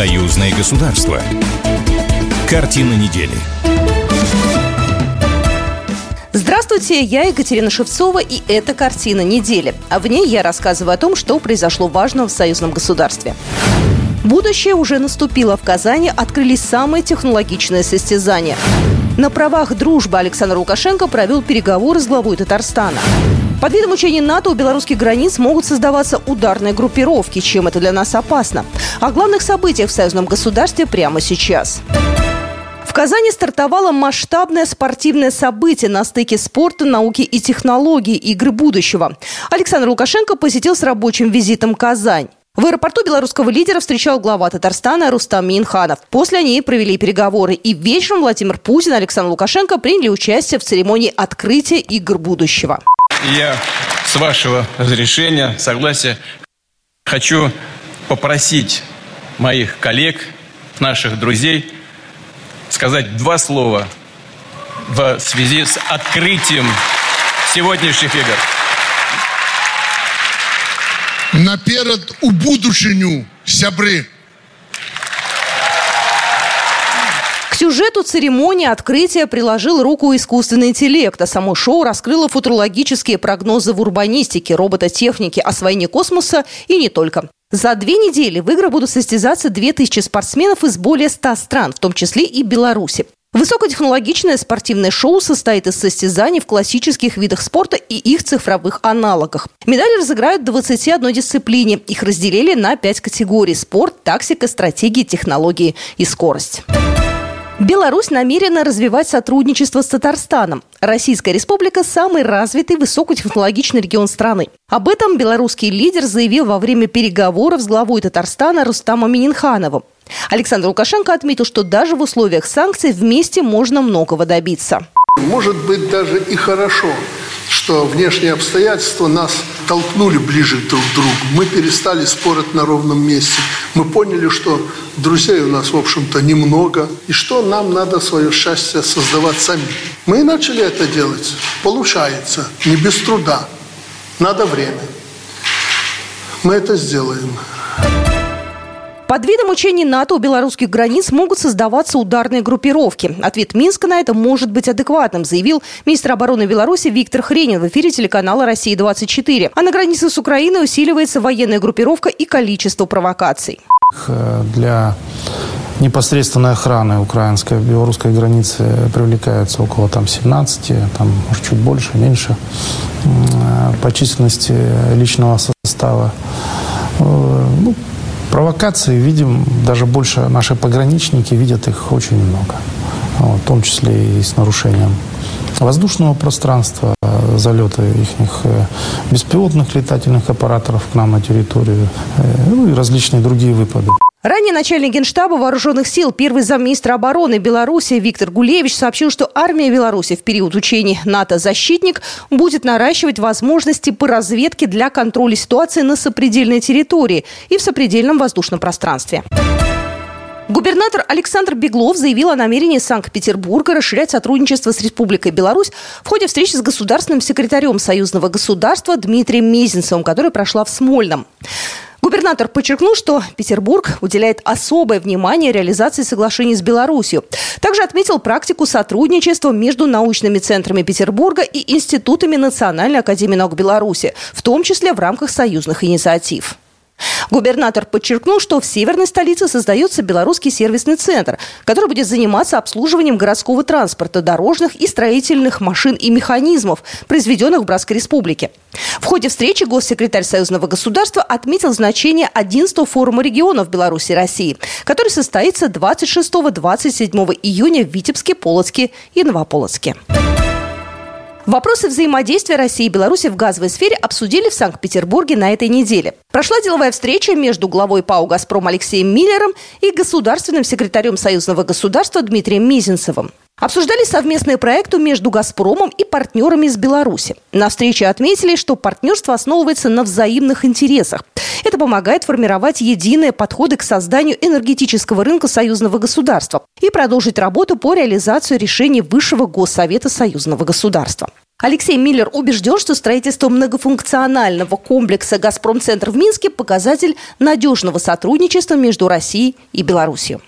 Союзное государство. Картина недели. Здравствуйте, я Екатерина Шевцова, и это «Картина недели». А в ней я рассказываю о том, что произошло важного в союзном государстве. Будущее уже наступило. В Казани открылись самые технологичные состязания. На правах дружбы Александр Лукашенко провел переговоры с главой Татарстана. Под видом учений НАТО у белорусских границ могут создаваться ударные группировки, чем это для нас опасно. О главных событиях в союзном государстве прямо сейчас. В Казани стартовало масштабное спортивное событие на стыке спорта, науки и технологий игры будущего. Александр Лукашенко посетил с рабочим визитом Казань. В аэропорту белорусского лидера встречал глава Татарстана Рустам Минханов. После они провели переговоры. И вечером Владимир Путин и Александр Лукашенко приняли участие в церемонии открытия игр будущего. Я, с вашего разрешения, согласия, хочу попросить моих коллег, наших друзей сказать два слова в связи с открытием сегодняшних игр. Наперед у будущеню, сябры. Сюжету церемонии открытия приложил руку искусственный интеллект, а само шоу раскрыло футурологические прогнозы в урбанистике, робототехнике, освоении космоса и не только. За две недели в играх будут состязаться 2000 спортсменов из более 100 стран, в том числе и Беларуси. Высокотехнологичное спортивное шоу состоит из состязаний в классических видах спорта и их цифровых аналогах. Медали разыграют в 21 дисциплине. Их разделили на 5 категорий – спорт, тактика, стратегии, технологии и скорость. Беларусь намерена развивать сотрудничество с Татарстаном. Российская республика – самый развитый высокотехнологичный регион страны. Об этом белорусский лидер заявил во время переговоров с главой Татарстана Рустамом Мининхановым. Александр Лукашенко отметил, что даже в условиях санкций вместе можно многого добиться. Может быть, даже и хорошо, что внешние обстоятельства нас толкнули ближе друг к другу. Мы перестали спорить на ровном месте. Мы поняли, что друзей у нас, в общем-то, немного. И что нам надо свое счастье создавать сами. Мы и начали это делать. Получается. Не без труда. Надо время. Мы это сделаем. Под видом учений НАТО у белорусских границ могут создаваться ударные группировки. Ответ Минска на это может быть адекватным, заявил министр обороны Беларуси Виктор Хренин в эфире телеканала «Россия-24». А на границе с Украиной усиливается военная группировка и количество провокаций. Для непосредственной охраны украинской белорусской границы привлекается около там 17, там, может, чуть больше, меньше по численности личного состава. Ну, Провокации видим, даже больше наши пограничники видят их очень много. В том числе и с нарушением воздушного пространства, залеты их э, беспилотных летательных аппаратов к нам на территорию, э, ну и различные другие выпады. Ранее начальник Генштаба Вооруженных сил, первый замминистра обороны Беларуси Виктор Гулевич сообщил, что армия Беларуси в период учений НАТО «Защитник» будет наращивать возможности по разведке для контроля ситуации на сопредельной территории и в сопредельном воздушном пространстве. Губернатор Александр Беглов заявил о намерении Санкт-Петербурга расширять сотрудничество с Республикой Беларусь в ходе встречи с государственным секретарем Союзного государства Дмитрием Мезенцевым, которая прошла в Смольном. Губернатор подчеркнул, что Петербург уделяет особое внимание реализации соглашений с Беларусью. Также отметил практику сотрудничества между научными центрами Петербурга и институтами Национальной академии наук Беларуси, в том числе в рамках союзных инициатив. Губернатор подчеркнул, что в северной столице создается белорусский сервисный центр, который будет заниматься обслуживанием городского транспорта, дорожных и строительных машин и механизмов, произведенных в Братской республике. В ходе встречи госсекретарь Союзного государства отметил значение 11 форума регионов Беларуси и России, который состоится 26-27 июня в Витебске, Полоцке и Новополоцке. Вопросы взаимодействия России и Беларуси в газовой сфере обсудили в Санкт-Петербурге на этой неделе. Прошла деловая встреча между главой ПАО «Газпром» Алексеем Миллером и государственным секретарем Союзного государства Дмитрием Мизинцевым. Обсуждали совместные проекты между «Газпромом» и партнерами из Беларуси. На встрече отметили, что партнерство основывается на взаимных интересах. Это помогает формировать единые подходы к созданию энергетического рынка союзного государства и продолжить работу по реализации решений Высшего Госсовета союзного государства. Алексей Миллер убежден, что строительство многофункционального комплекса «Газпром-центр» в Минске – показатель надежного сотрудничества между Россией и Беларусью.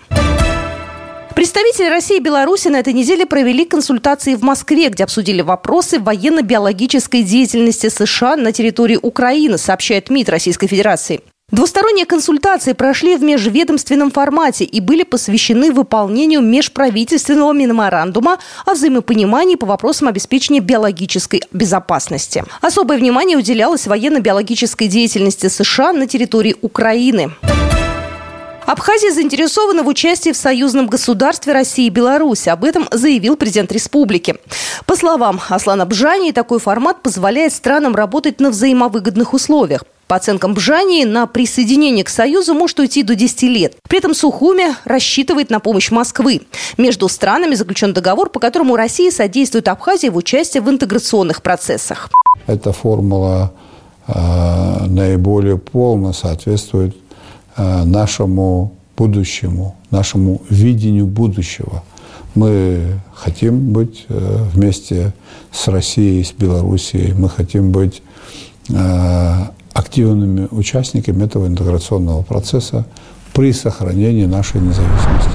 Представители России и Беларуси на этой неделе провели консультации в Москве, где обсудили вопросы военно-биологической деятельности США на территории Украины, сообщает МИД Российской Федерации. Двусторонние консультации прошли в межведомственном формате и были посвящены выполнению межправительственного меморандума о взаимопонимании по вопросам обеспечения биологической безопасности. Особое внимание уделялось военно-биологической деятельности США на территории Украины. Абхазия заинтересована в участии в союзном государстве России и Беларуси. Об этом заявил президент республики. По словам Аслана Бжани, такой формат позволяет странам работать на взаимовыгодных условиях. По оценкам Бжани, на присоединение к Союзу может уйти до 10 лет. При этом Сухуми рассчитывает на помощь Москвы. Между странами заключен договор, по которому Россия содействует Абхазии в участии в интеграционных процессах. Эта формула э, наиболее полно соответствует э, нашему будущему, нашему видению будущего. Мы хотим быть э, вместе с Россией, с Белоруссией, мы хотим быть э, активными участниками этого интеграционного процесса при сохранении нашей независимости.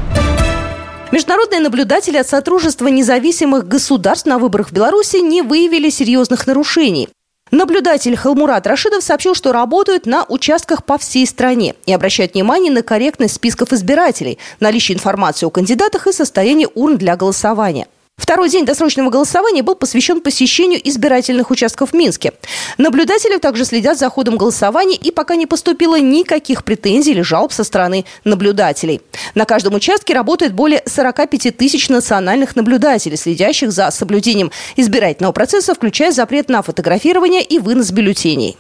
Международные наблюдатели от Сотрудничества независимых государств на выборах в Беларуси не выявили серьезных нарушений. Наблюдатель Халмурат Рашидов сообщил, что работают на участках по всей стране и обращают внимание на корректность списков избирателей, наличие информации о кандидатах и состояние урн для голосования. Второй день досрочного голосования был посвящен посещению избирательных участков в Минске. Наблюдатели также следят за ходом голосования и пока не поступило никаких претензий или жалоб со стороны наблюдателей. На каждом участке работает более 45 тысяч национальных наблюдателей, следящих за соблюдением избирательного процесса, включая запрет на фотографирование и вынос бюллетеней.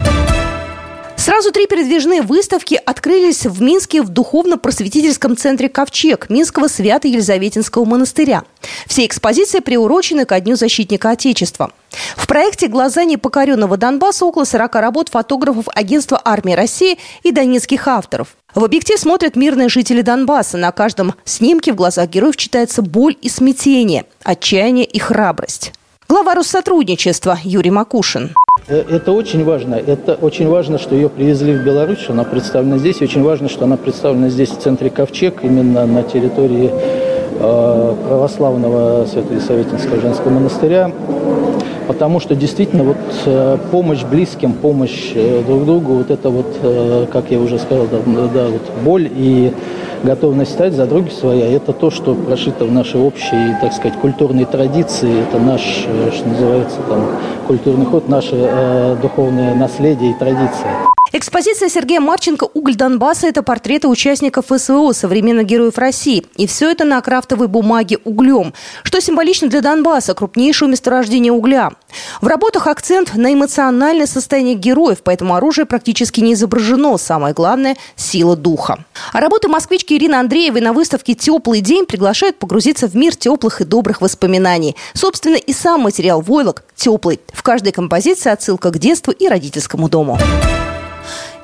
Сразу три передвижные выставки открылись в Минске в духовно-просветительском центре «Ковчег» Минского Свято-Елизаветинского монастыря. Все экспозиции приурочены ко Дню защитника Отечества. В проекте «Глаза непокоренного Донбасса» около 40 работ фотографов агентства «Армии России» и донецких авторов. В объектив смотрят мирные жители Донбасса. На каждом снимке в глазах героев читается боль и смятение, отчаяние и храбрость. Глава Россотрудничества Юрий Макушин. Э, это очень важно. Это очень важно, что ее привезли в Беларусь, что она представлена здесь. очень важно, что она представлена здесь, в центре Ковчег, именно на территории э, православного Свято-Елисаветинского женского монастыря. Потому что действительно вот э, помощь близким, помощь друг другу, вот это вот, как я уже сказал, да, да, вот боль и готовность стать за други своя, это то, что прошито в нашей общей, так сказать, культурной традиции, это наш, э, что называется, там, культурный ход, наше э, духовное наследие и традиция. Экспозиция Сергея Марченко «Уголь Донбасса» – это портреты участников СВО, современных героев России. И все это на крафтовой бумаге углем, что символично для Донбасса, крупнейшего месторождения угля. В работах акцент на эмоциональное состояние героев, поэтому оружие практически не изображено. Самое главное – сила духа. А работы москвички Ирины Андреевой на выставке «Теплый день» приглашают погрузиться в мир теплых и добрых воспоминаний. Собственно, и сам материал «Войлок» теплый. В каждой композиции отсылка к детству и родительскому дому.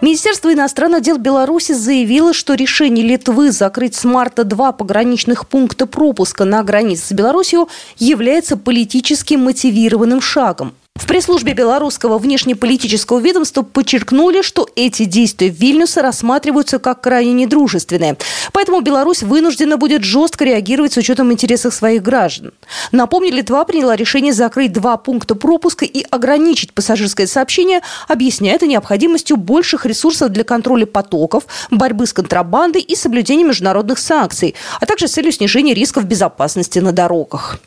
Министерство иностранных дел Беларуси заявило, что решение Литвы закрыть с марта два пограничных пункта пропуска на границе с Беларусью является политически мотивированным шагом. В пресс-службе белорусского внешнеполитического ведомства подчеркнули, что эти действия Вильнюса рассматриваются как крайне недружественные. Поэтому Беларусь вынуждена будет жестко реагировать с учетом интересов своих граждан. Напомню, Литва приняла решение закрыть два пункта пропуска и ограничить пассажирское сообщение, объясняя это необходимостью больших ресурсов для контроля потоков, борьбы с контрабандой и соблюдения международных санкций, а также с целью снижения рисков безопасности на дорогах.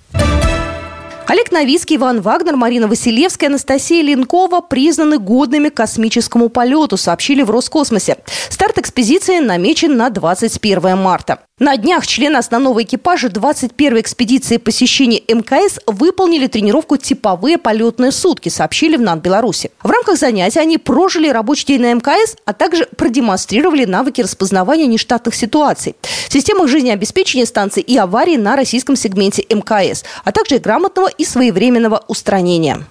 Олег Новицкий, Иван Вагнер, Марина Василевская, Анастасия Ленкова признаны годными к космическому полету, сообщили в Роскосмосе. Старт экспедиции намечен на 21 марта. На днях члены основного экипажа 21-й экспедиции посещения МКС выполнили тренировку «Типовые полетные сутки», сообщили в НАН Беларуси. В рамках занятий они прожили рабочий день на МКС, а также продемонстрировали навыки распознавания нештатных ситуаций, системах жизнеобеспечения станций и аварий на российском сегменте МКС, а также грамотного и своевременного устранения.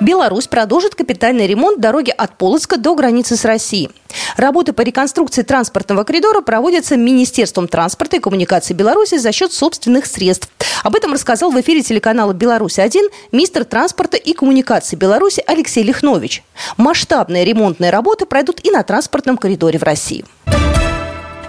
Беларусь продолжит капитальный ремонт дороги от Полоцка до границы с Россией. Работы по реконструкции транспортного коридора проводятся Министерством транспорта и коммуникации Беларуси за счет собственных средств. Об этом рассказал в эфире телеканала «Беларусь-1» министр транспорта и коммуникации Беларуси Алексей Лихнович. Масштабные ремонтные работы пройдут и на транспортном коридоре в России.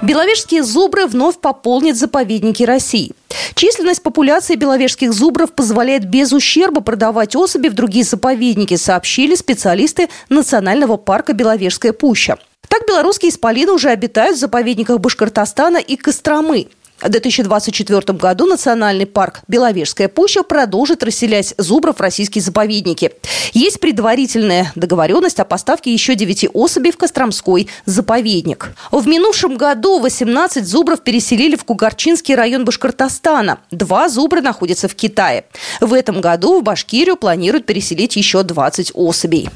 Беловежские зубры вновь пополнят заповедники России. Численность популяции беловежских зубров позволяет без ущерба продавать особи в другие заповедники, сообщили специалисты Национального парка Беловежская пуща. Так белорусские исполины уже обитают в заповедниках Башкортостана и Костромы. В 2024 году Национальный парк Беловежская пуща продолжит расселять зубров в российские заповедники. Есть предварительная договоренность о поставке еще 9 особей в Костромской заповедник. В минувшем году 18 зубров переселили в Кугарчинский район Башкортостана. Два зубра находятся в Китае. В этом году в Башкирию планируют переселить еще 20 особей.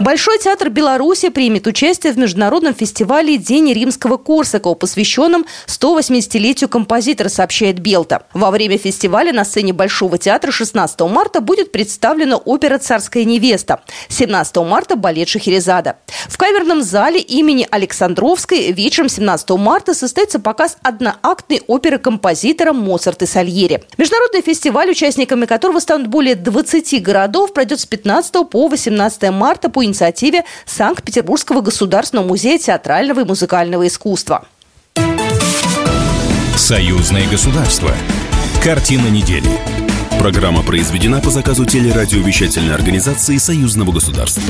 Большой театр Беларуси примет участие в международном фестивале «День римского Корсакова», посвященном 180-летию композитора, сообщает Белта. Во время фестиваля на сцене Большого театра 16 марта будет представлена опера «Царская невеста», 17 марта – балет Шахерезада. В камерном зале имени Александровской вечером 17 марта состоится показ одноактной оперы композитора Моцарт и Сальери. Международный фестиваль, участниками которого станут более 20 городов, пройдет с 15 по 18 марта по инициативе Санкт-Петербургского государственного музея театрального и музыкального искусства. Союзное государство. Картина недели. Программа произведена по заказу телерадиовещательной организации Союзного государства.